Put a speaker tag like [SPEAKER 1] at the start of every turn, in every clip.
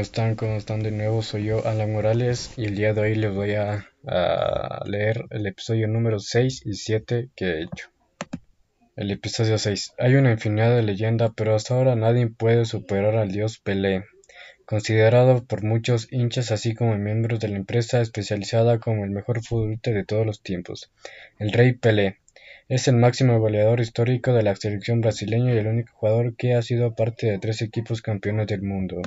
[SPEAKER 1] están? ¿Cómo están de nuevo? Soy yo, Alan Morales, y el día de hoy les voy a, a, leer el episodio número 6 y 7 que he hecho. El episodio 6. Hay una infinidad de leyendas, pero hasta ahora nadie puede superar al dios Pelé, considerado por muchos hinchas así como miembros de la empresa especializada como el mejor futbolista de todos los tiempos, el Rey Pelé. Es el máximo goleador histórico de la selección brasileña y el único jugador que ha sido parte de tres equipos campeones del mundo.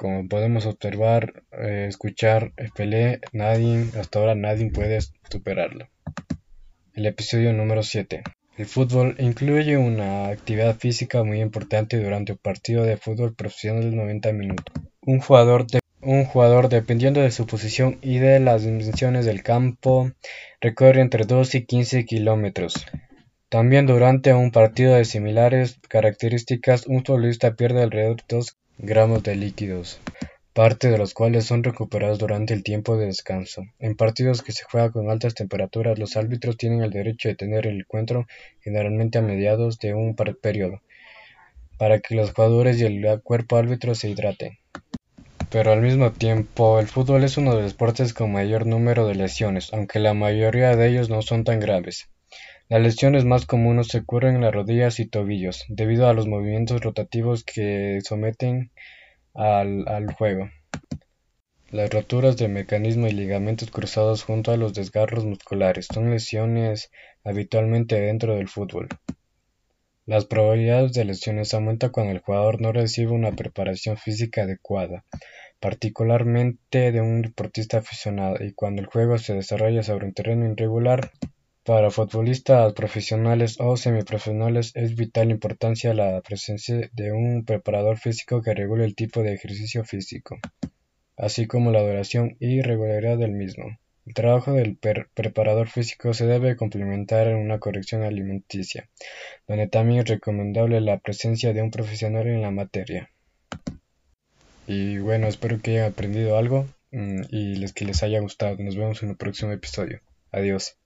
[SPEAKER 1] Como podemos observar, eh, escuchar, Pelé, nadie, hasta ahora nadie puede superarlo. El episodio número 7. El fútbol incluye una actividad física muy importante durante un partido de fútbol profesional de 90 minutos. Un jugador, un jugador, dependiendo de su posición y de las dimensiones del campo, recorre entre 2 y 15 kilómetros. También durante un partido de similares características, un futbolista pierde alrededor de 2 gramos de líquidos, parte de los cuales son recuperados durante el tiempo de descanso. En partidos que se juegan con altas temperaturas, los árbitros tienen el derecho de tener el encuentro generalmente a mediados de un periodo, para que los jugadores y el cuerpo árbitro se hidraten. Pero al mismo tiempo, el fútbol es uno de los deportes con mayor número de lesiones, aunque la mayoría de ellos no son tan graves. Las lesiones más comunes ocurren en las rodillas y tobillos, debido a los movimientos rotativos que someten al, juego. Las roturas de mecanismo y ligamentos cruzados junto a los desgarros musculares son lesiones habitualmente dentro del fútbol. Las probabilidades de lesiones aumentan cuando el jugador no recibe una preparación física adecuada, particularmente de un deportista aficionado, y cuando el juego se desarrolla sobre un terreno irregular. Para futbolistas profesionales o semiprofesionales es vital importancia la presencia de un preparador físico que regule el tipo de ejercicio físico, así como la duración y regularidad del mismo. El trabajo del preparador físico se debe complementar en una corrección alimenticia, donde también es recomendable la presencia de un profesional en la materia. Y bueno, espero que hayan aprendido algo mm, y que les haya gustado. Nos vemos en el próximo episodio. Adiós.